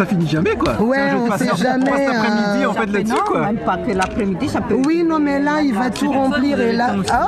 ça finit jamais quoi. Ouais, C'est un jeu de on sait jamais, l'après-midi euh, en fait là-dessus quoi. même pas que l'après-midi, ça peut. Oui, non, mais là, il va tout remplir et là. Ah,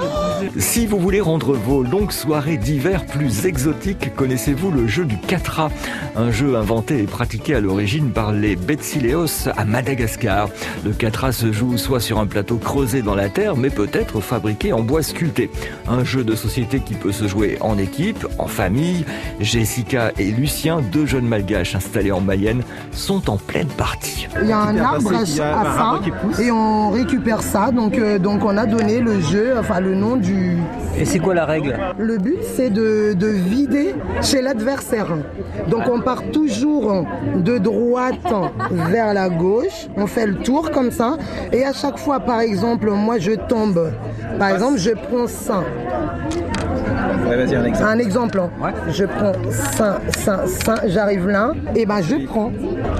Si vous voulez rendre vos longues soirées d'hiver plus exotiques, connaissez-vous le jeu du Katra Un jeu inventé et pratiqué à l'origine par les Betsileos à Madagascar. Le Katra se joue soit sur un plateau creusé dans la terre, mais peut-être fabriqué en bois sculpté. Un jeu de société qui peut se jouer en équipe, en famille. Jessica et Lucien, deux jeunes malgaches installés en Mayenne, sont en pleine partie. il y a un arbre à, ça et on récupère ça. Donc, euh, donc on a donné le jeu, enfin le nom du. Et c'est quoi la règle? Le but, c'est de, de vider chez l'adversaire. Donc on part toujours de droite vers la gauche. On fait le tour comme ça. Et à chaque fois, par exemple, moi je tombe. Par exemple, je prends ça. Ouais, vas-y un exemple. Un exemple, hein. je prends ça, ça, ça, j'arrive là, et ben je prends,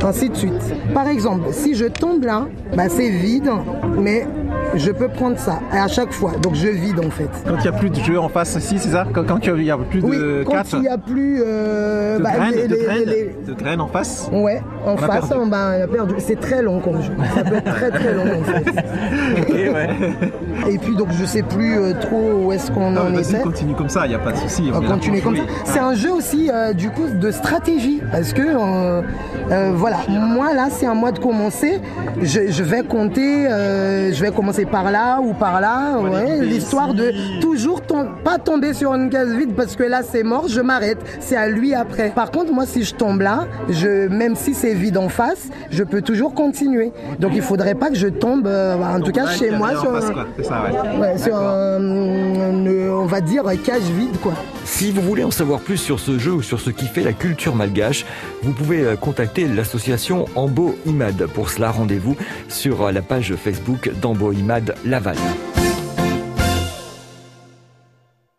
ainsi de suite. Par exemple, si je tombe là, ben c'est vide, mais je peux prendre ça et à chaque fois. Donc je vide en fait. Quand il n'y a plus de jeu en face ici, c'est ça? Quand, quand il y a plus Oui, de quand 4 il n'y a plus euh, de bah, les- de graines, les- de en face? Ouais, en a face, perdu. on, bah, on a perdu. C'est très long comme jeu. Ça peut être très très long en fait. Ok, ouais. Et puis donc je sais plus euh, trop où est-ce qu'on en était. continue comme ça, il n'y a pas de souci. On continue comme ça. jouer. C'est un jeu aussi euh, du coup de stratégie parce que euh, euh, voilà, moi là c'est à moi de commencer. Je, je vais compter, euh, je vais commencer par là ou par là, ouais, l'histoire de toujours tom- pas tomber sur une case vide parce que là c'est mort, je m'arrête. C'est à lui après. Par contre moi si je tombe là, je même si c'est vide en face, je peux toujours continuer. Donc il faudrait pas que je tombe, euh, en tout cas là, chez moi sur, un- quoi. C'est ça, ouais. ouais, sur un, une- on dire cage vide quoi. Si vous voulez en savoir plus sur ce jeu ou sur ce qui fait la culture malgache, vous pouvez euh, contacter l'association Ambo Imad. Pour cela, rendez-vous sur euh, la page Facebook d'Ambo Imad Laval.